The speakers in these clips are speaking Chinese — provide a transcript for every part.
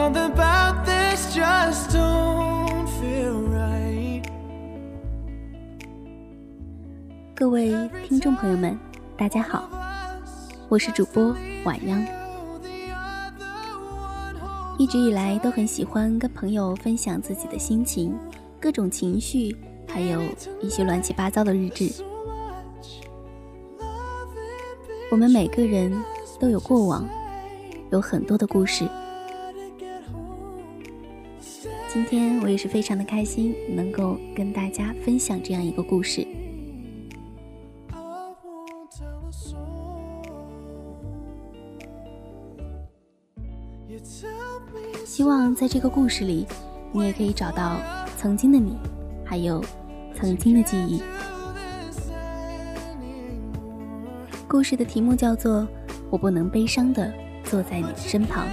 About this just don't feel right. 各位听众朋友们，大家好，我是主播晚央。一直以来都很喜欢跟朋友分享自己的心情、各种情绪，还有一些乱七八糟的日志。我们每个人都有过往，有很多的故事。今天我也是非常的开心，能够跟大家分享这样一个故事。希望在这个故事里，你也可以找到曾经的你，还有曾经的记忆。故事的题目叫做《我不能悲伤的坐在你的身旁》。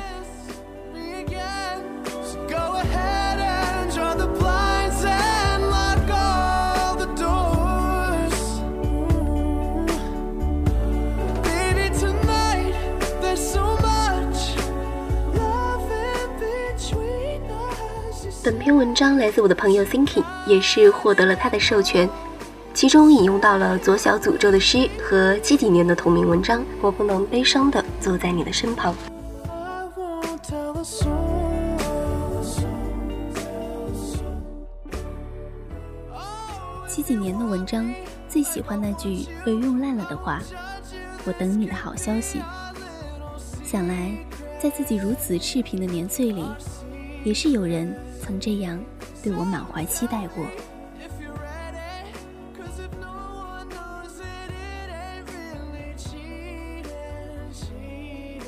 本篇文章来自我的朋友 Thinking，也是获得了他的授权。其中引用到了左小诅咒的诗和七几年的同名文章。我不能悲伤的坐在你的身旁。七几年的文章，最喜欢那句被用烂了的话：“我等你的好消息。”想来，在自己如此赤贫的年岁里，也是有人曾这样对我满怀期待过。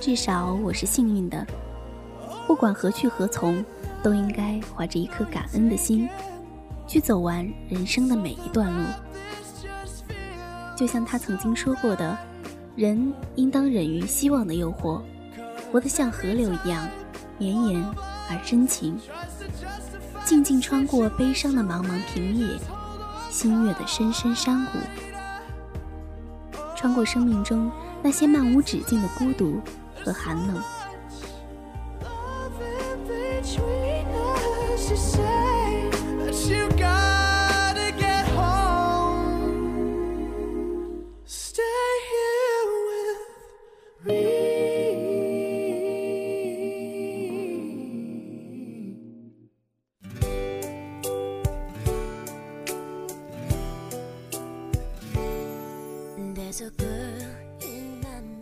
至少我是幸运的，不管何去何从，都应该怀着一颗感恩的心，去走完人生的每一段路。就像他曾经说过的，人应当忍于希望的诱惑，活得像河流一样绵延而深情，静静穿过悲伤的茫茫平野，星月的深深山谷，穿过生命中那些漫无止境的孤独。和寒冷。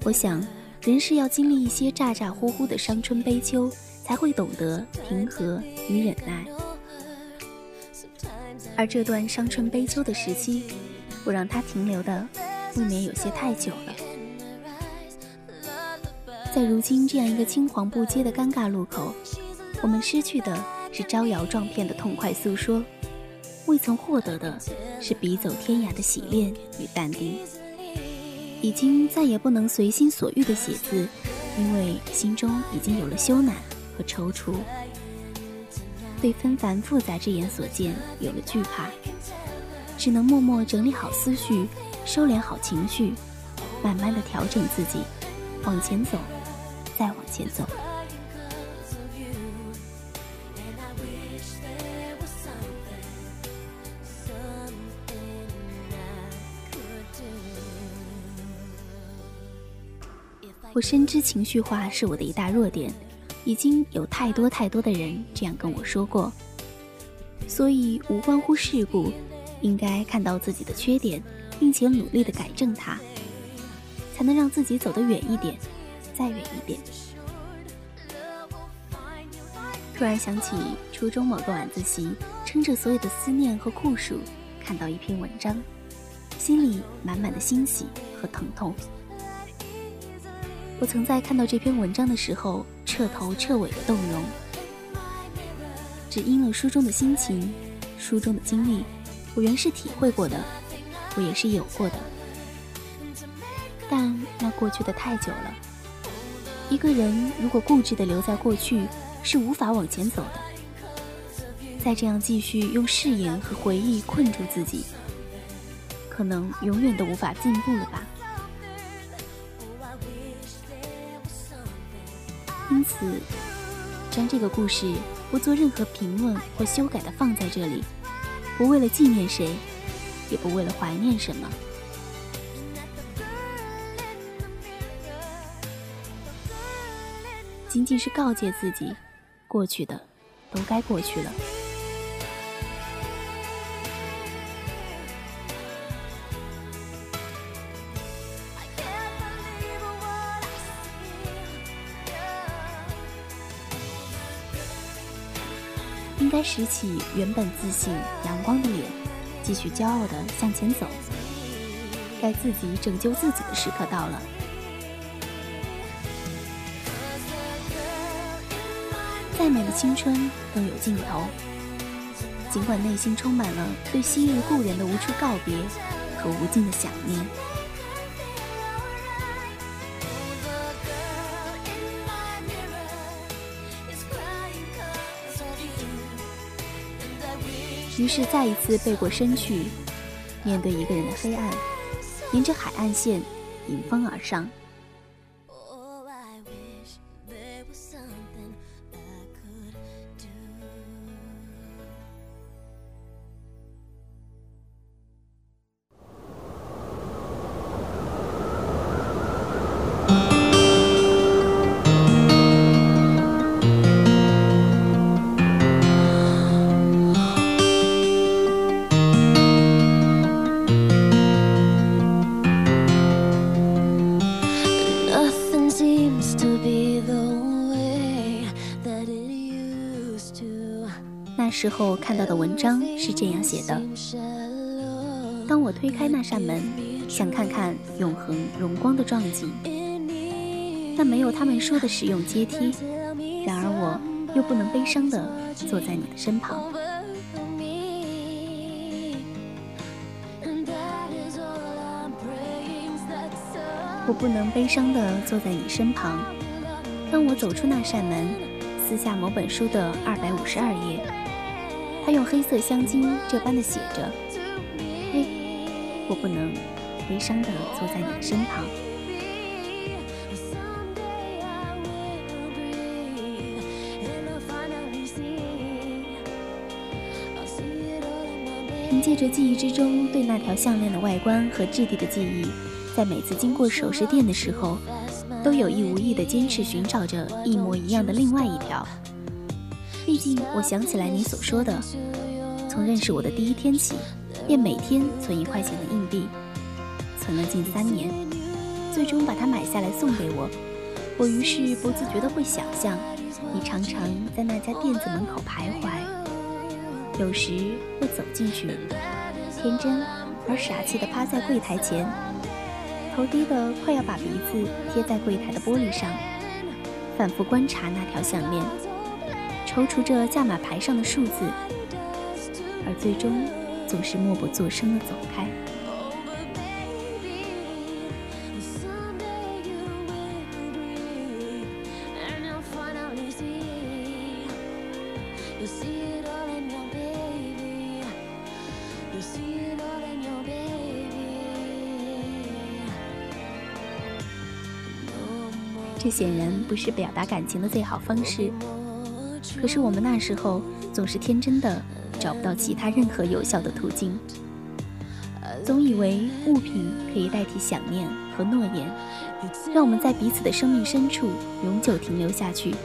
我想。人是要经历一些咋咋呼呼的伤春悲秋，才会懂得平和与忍耐。而这段伤春悲秋的时期，我让它停留的未免有些太久了。在如今这样一个青黄不接的尴尬路口，我们失去的是招摇撞骗的痛快诉说，未曾获得的是笔走天涯的洗练与淡定。已经再也不能随心所欲的写字，因为心中已经有了羞赧和踌躇，对纷繁复杂之言所见有了惧怕，只能默默整理好思绪，收敛好情绪，慢慢的调整自己，往前走，再往前走。我深知情绪化是我的一大弱点，已经有太多太多的人这样跟我说过，所以无关乎事故，应该看到自己的缺点，并且努力的改正它，才能让自己走得远一点，再远一点。突然想起初中某个晚自习，撑着所有的思念和酷暑，看到一篇文章，心里满满的欣喜和疼痛。我曾在看到这篇文章的时候，彻头彻尾的动容，只因了书中的心情，书中的经历，我原是体会过的，我也是有过的，但那过去的太久了。一个人如果固执的留在过去，是无法往前走的。再这样继续用誓言和回忆困住自己，可能永远都无法进步了吧。此，将这个故事不做任何评论或修改的放在这里，不为了纪念谁，也不为了怀念什么，仅仅是告诫自己，过去的都该过去了。拾起原本自信、阳光的脸，继续骄傲地向前走。该自己拯救自己的时刻到了。再美的青春都有尽头，尽管内心充满了对昔日故人的无处告别和无尽的想念。于是再一次背过身去，面对一个人的黑暗，沿着海岸线迎风而上。时候看到的文章是这样写的：当我推开那扇门，想看看永恒荣光的壮景，但没有他们说的使用阶梯。然而我又不能悲伤地坐在你的身旁。我不能悲伤地坐在你身旁。当我走出那扇门，撕下某本书的二百五十二页。他用黑色香精这般的写着：“嘿，我不能悲伤的坐在你身旁。”凭借着记忆之中对那条项链的外观和质地的记忆，在每次经过首饰店的时候，都有意无意地坚持寻找着一模一样的另外一条。毕竟，我想起来你所说的，从认识我的第一天起，便每天存一块钱的硬币，存了近三年，最终把它买下来送给我。我于是不自觉地会想象，你常常在那家店子门口徘徊，有时会走进去，天真而傻气地趴在柜台前，头低得快要把鼻子贴在柜台的玻璃上，反复观察那条项链。踌躇着价码牌上的数字，而最终总是默不作声的走开。这显然不是表达感情的最好方式。可是我们那时候总是天真的，找不到其他任何有效的途径，总以为物品可以代替想念和诺言，让我们在彼此的生命深处永久停留下去。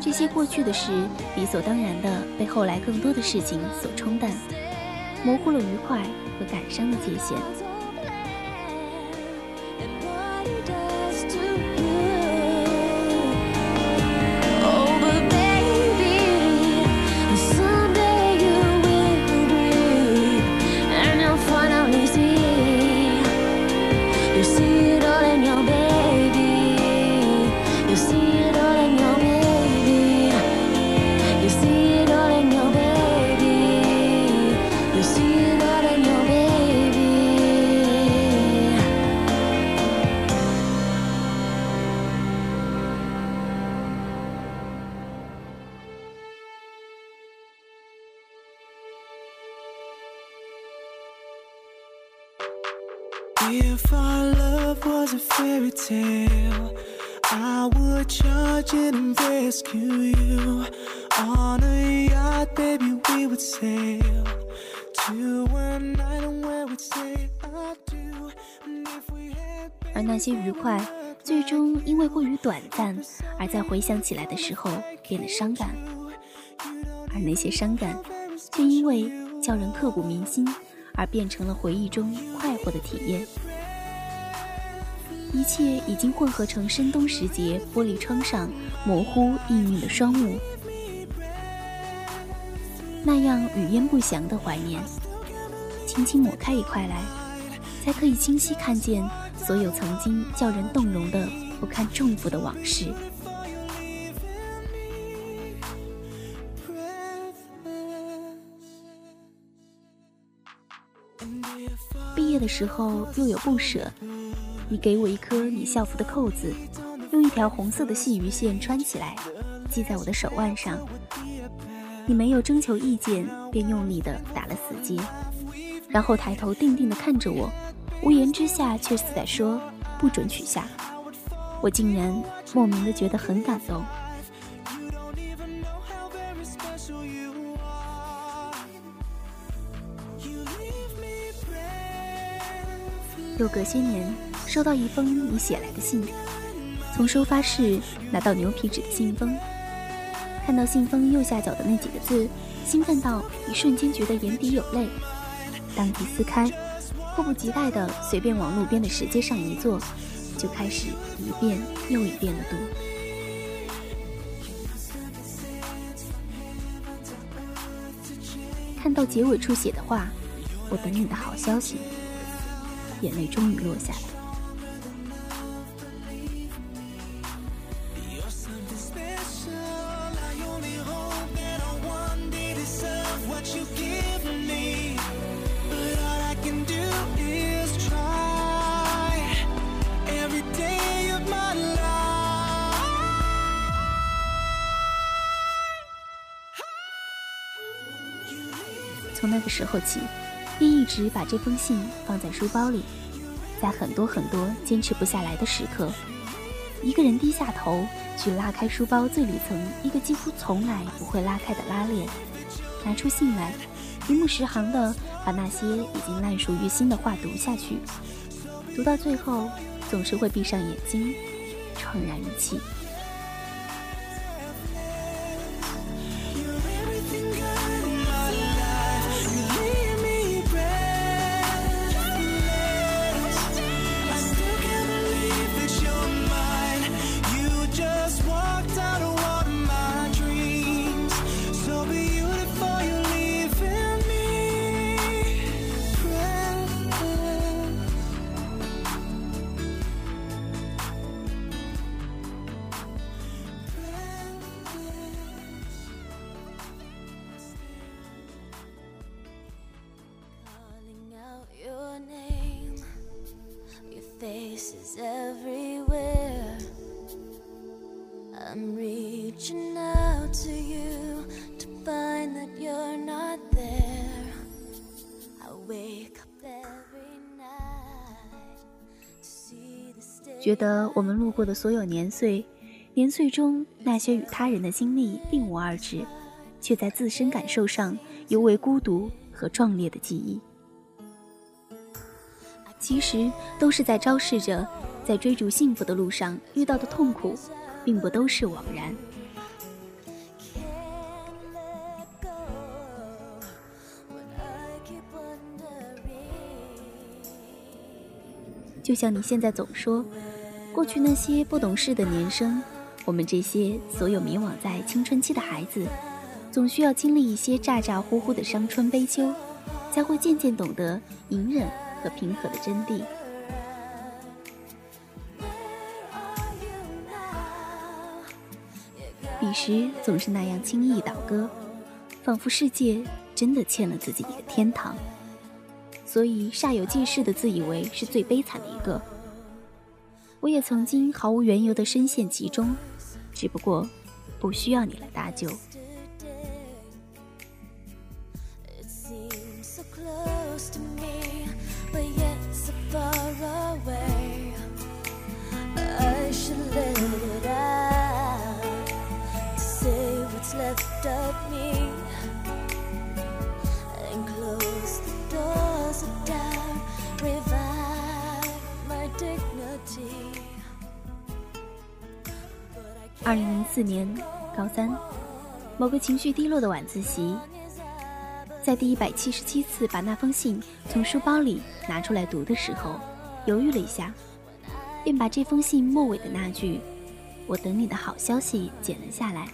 这些过去的事，理所当然的被后来更多的事情所冲淡，模糊了愉快。和感伤的界限。而那些愉快，最终因为过于短暂，而在回想起来的时候变得伤感；而那些伤感，却因为叫人刻骨铭心，而变成了回忆中快活的体验。一切已经混合成深冬时节玻璃窗上模糊氤氲的双目，那样语焉不详的怀念。轻轻抹开一块来，才可以清晰看见所有曾经叫人动容的不堪重负的往事。毕业的时候又有不舍，你给我一颗你校服的扣子，用一条红色的细鱼线穿起来，系在我的手腕上。你没有征求意见，便用力的打了死结，然后抬头定定的看着我，无言之下却似在说不准取下。我竟然莫名的觉得很感动。又隔些年，收到一封你写来的信，从收发室拿到牛皮纸的信封，看到信封右下角的那几个字，兴奋到一瞬间觉得眼底有泪。当即撕开，迫不及待地随便往路边的石阶上一坐，就开始一遍又一遍的读。看到结尾处写的话：“我等你的好消息。”眼泪终于落下来。个时候起，便一直把这封信放在书包里，在很多很多坚持不下来的时刻，一个人低下头去拉开书包最里层一个几乎从来不会拉开的拉链，拿出信来，一目十行的把那些已经烂熟于心的话读下去，读到最后，总是会闭上眼睛，怆然一气。觉得我们路过的所有年岁，年岁中那些与他人的经历并无二致，却在自身感受上尤为孤独和壮烈的记忆。其实都是在昭示着，在追逐幸福的路上遇到的痛苦，并不都是枉然。就像你现在总说，过去那些不懂事的年生，我们这些所有迷惘在青春期的孩子，总需要经历一些咋咋呼呼的伤春悲秋，才会渐渐懂得隐忍和平和的真谛。彼时总是那样轻易倒戈，仿佛世界真的欠了自己一个天堂，所以煞有介事的自以为是最悲惨的一个。我也曾经毫无缘由地深陷其中，只不过不需要你来搭救。二零零四年高三，某个情绪低落的晚自习，在第一百七十七次把那封信从书包里拿出来读的时候，犹豫了一下，便把这封信末尾的那句“我等你的好消息”剪了下来，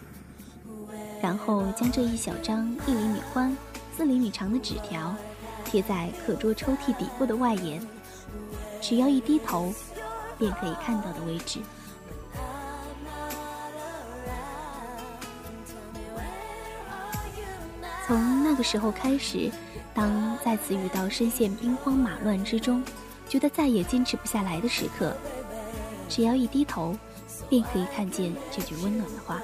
然后将这一小张一厘米宽、四厘米长的纸条贴在课桌抽屉底部的外沿，只要一低头，便可以看到的位置。那个时候开始，当再次遇到深陷兵荒马乱之中，觉得再也坚持不下来的时刻，只要一低头，便可以看见这句温暖的话。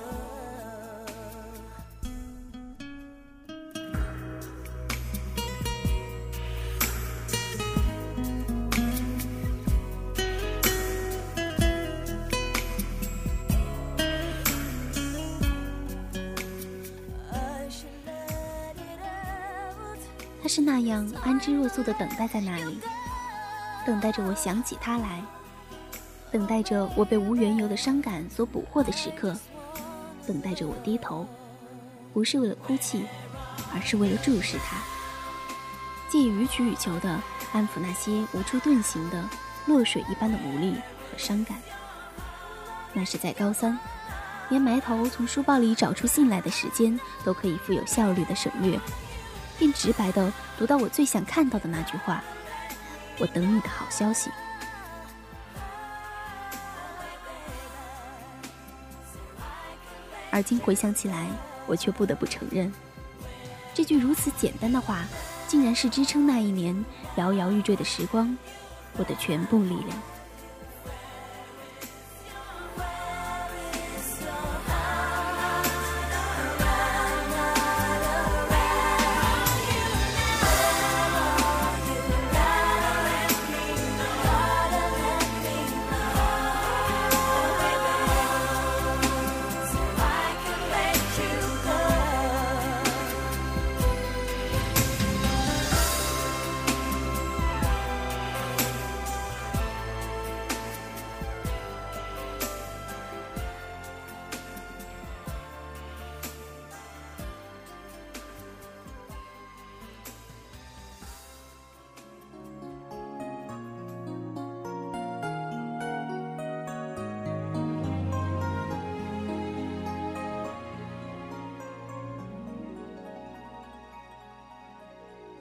是那样安之若素的等待在那里，等待着我想起他来，等待着我被无缘由的伤感所捕获的时刻，等待着我低头，不是为了哭泣，而是为了注视他，借予取予求的安抚那些无处遁形的落水一般的无力和伤感。那是在高三，连埋头从书包里找出信来的时间都可以富有效率的省略。便直白的读到我最想看到的那句话：“我等你的好消息。”而今回想起来，我却不得不承认，这句如此简单的话，竟然是支撑那一年摇摇欲坠的时光我的全部力量。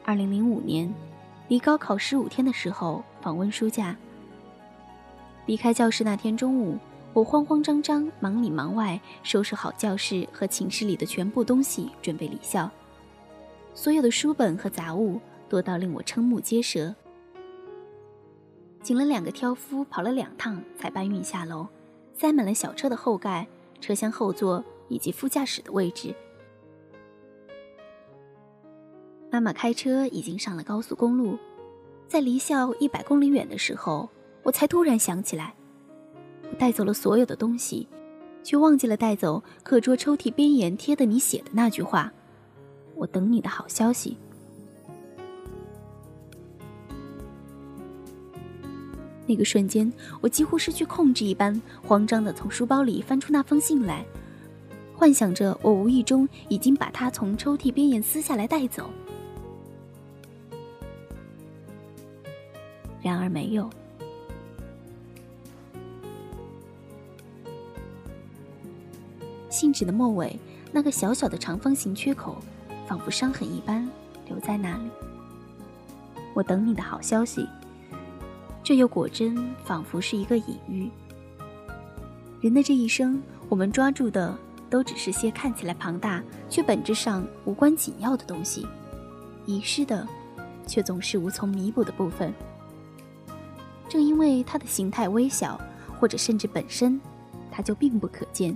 二零零五年，离高考十五天的时候，访问书架。离开教室那天中午，我慌慌张张、忙里忙外，收拾好教室和寝室里的全部东西，准备离校。所有的书本和杂物多到令我瞠目结舌，请了两个挑夫跑了两趟才搬运下楼，塞满了小车的后盖、车厢后座以及副驾驶的位置。妈妈开车已经上了高速公路，在离校一百公里远的时候，我才突然想起来，我带走了所有的东西，却忘记了带走课桌抽屉边沿贴的你写的那句话：“我等你的好消息。”那个瞬间，我几乎失去控制一般，慌张地从书包里翻出那封信来，幻想着我无意中已经把它从抽屉边沿撕下来带走。而没有。信纸的末尾那个小小的长方形缺口，仿佛伤痕一般留在那里。我等你的好消息。这又果真仿佛是一个隐喻。人的这一生，我们抓住的都只是些看起来庞大却本质上无关紧要的东西，遗失的，却总是无从弥补的部分。正因为它的形态微小，或者甚至本身，它就并不可见。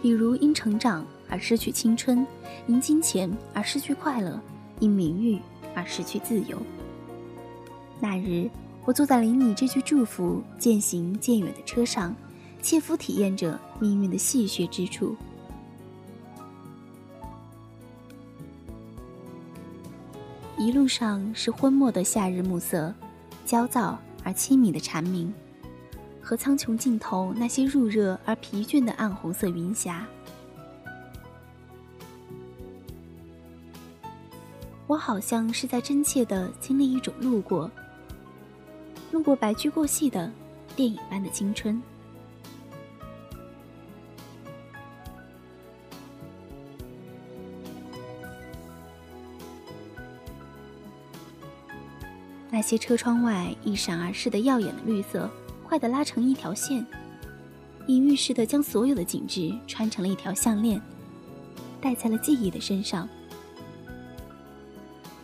比如因成长而失去青春，因金钱而失去快乐，因名誉而失去自由。那日，我坐在离你这句祝福渐行渐远的车上，切肤体验着命运的戏谑之处。一路上是昏墨的夏日暮色，焦躁而凄迷的蝉鸣，和苍穹尽头那些入热而疲倦的暗红色云霞。我好像是在真切的经历一种路过，路过白驹过隙的电影般的青春。那些车窗外一闪而逝的耀眼的绿色，快的拉成一条线，隐喻似的将所有的景致穿成了一条项链，戴在了记忆的身上。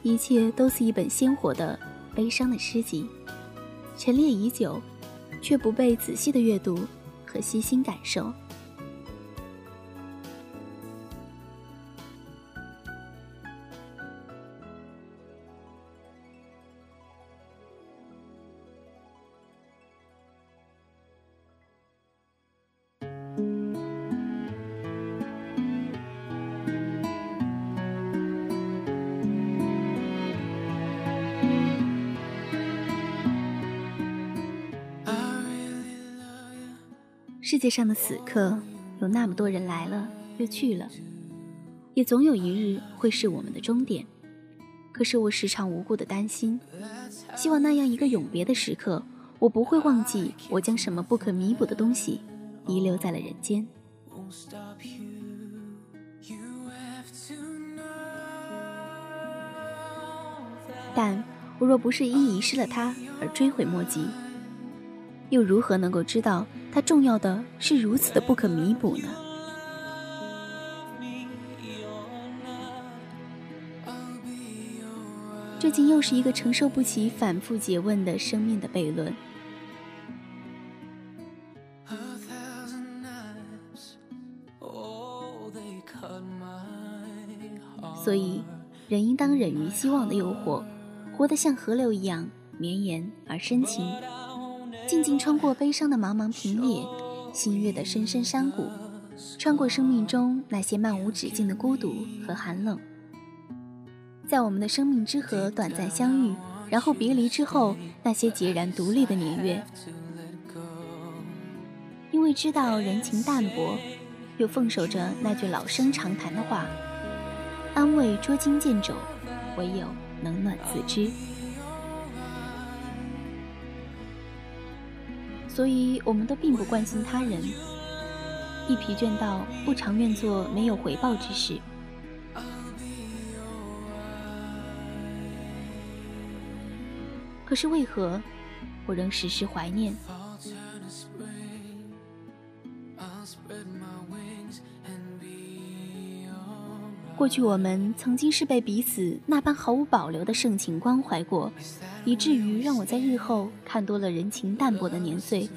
一切都是一本鲜活的、悲伤的诗集，陈列已久，却不被仔细的阅读和悉心感受。世界上的此刻，有那么多人来了又去了，也总有一日会是我们的终点。可是我时常无故的担心，希望那样一个永别的时刻，我不会忘记我将什么不可弥补的东西遗留在了人间。但我若不是因遗失了它而追悔莫及，又如何能够知道？它重要的是如此的不可弥补呢？这竟又是一个承受不起反复诘问的生命的悖论。所以，人应当忍于希望的诱惑，活得像河流一样绵延而深情。静静穿过悲伤的茫茫平野，新月的深深山谷，穿过生命中那些漫无止境的孤独和寒冷，在我们的生命之河短暂相遇，然后别离之后那些截然独立的年月，因为知道人情淡薄，又奉守着那句老生常谈的话：安慰捉襟见肘，唯有冷暖自知。所以，我们都并不关心他人，一疲倦到不常愿做没有回报之事。可是，为何我仍时时怀念？过去，我们曾经是被彼此那般毫无保留的盛情关怀过，以至于让我在日后看多了人情淡薄的年岁。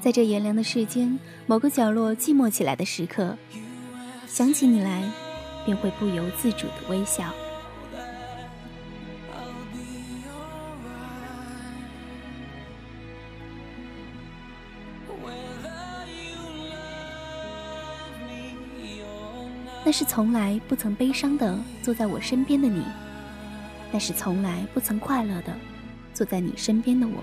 在这炎凉的世间，某个角落寂寞起来的时刻，想起你来，便会不由自主的微笑。那是从来不曾悲伤的坐在我身边的你，那是从来不曾快乐的坐在你身边的我。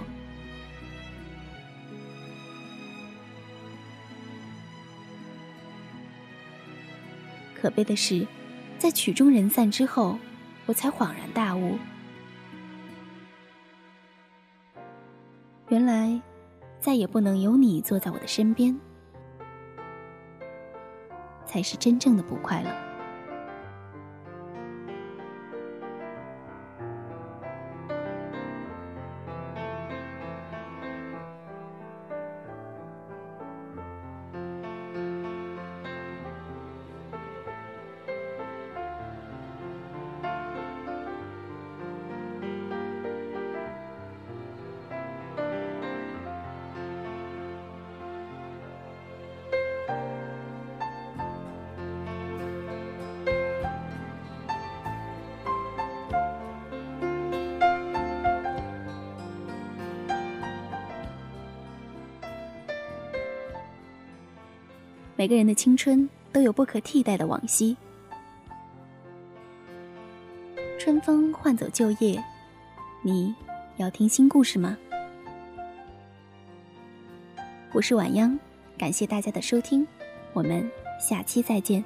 可悲的是，在曲终人散之后，我才恍然大悟，原来再也不能有你坐在我的身边。才是真正的不快乐。每个人的青春都有不可替代的往昔。春风换走旧叶，你要听新故事吗？我是晚央，感谢大家的收听，我们下期再见。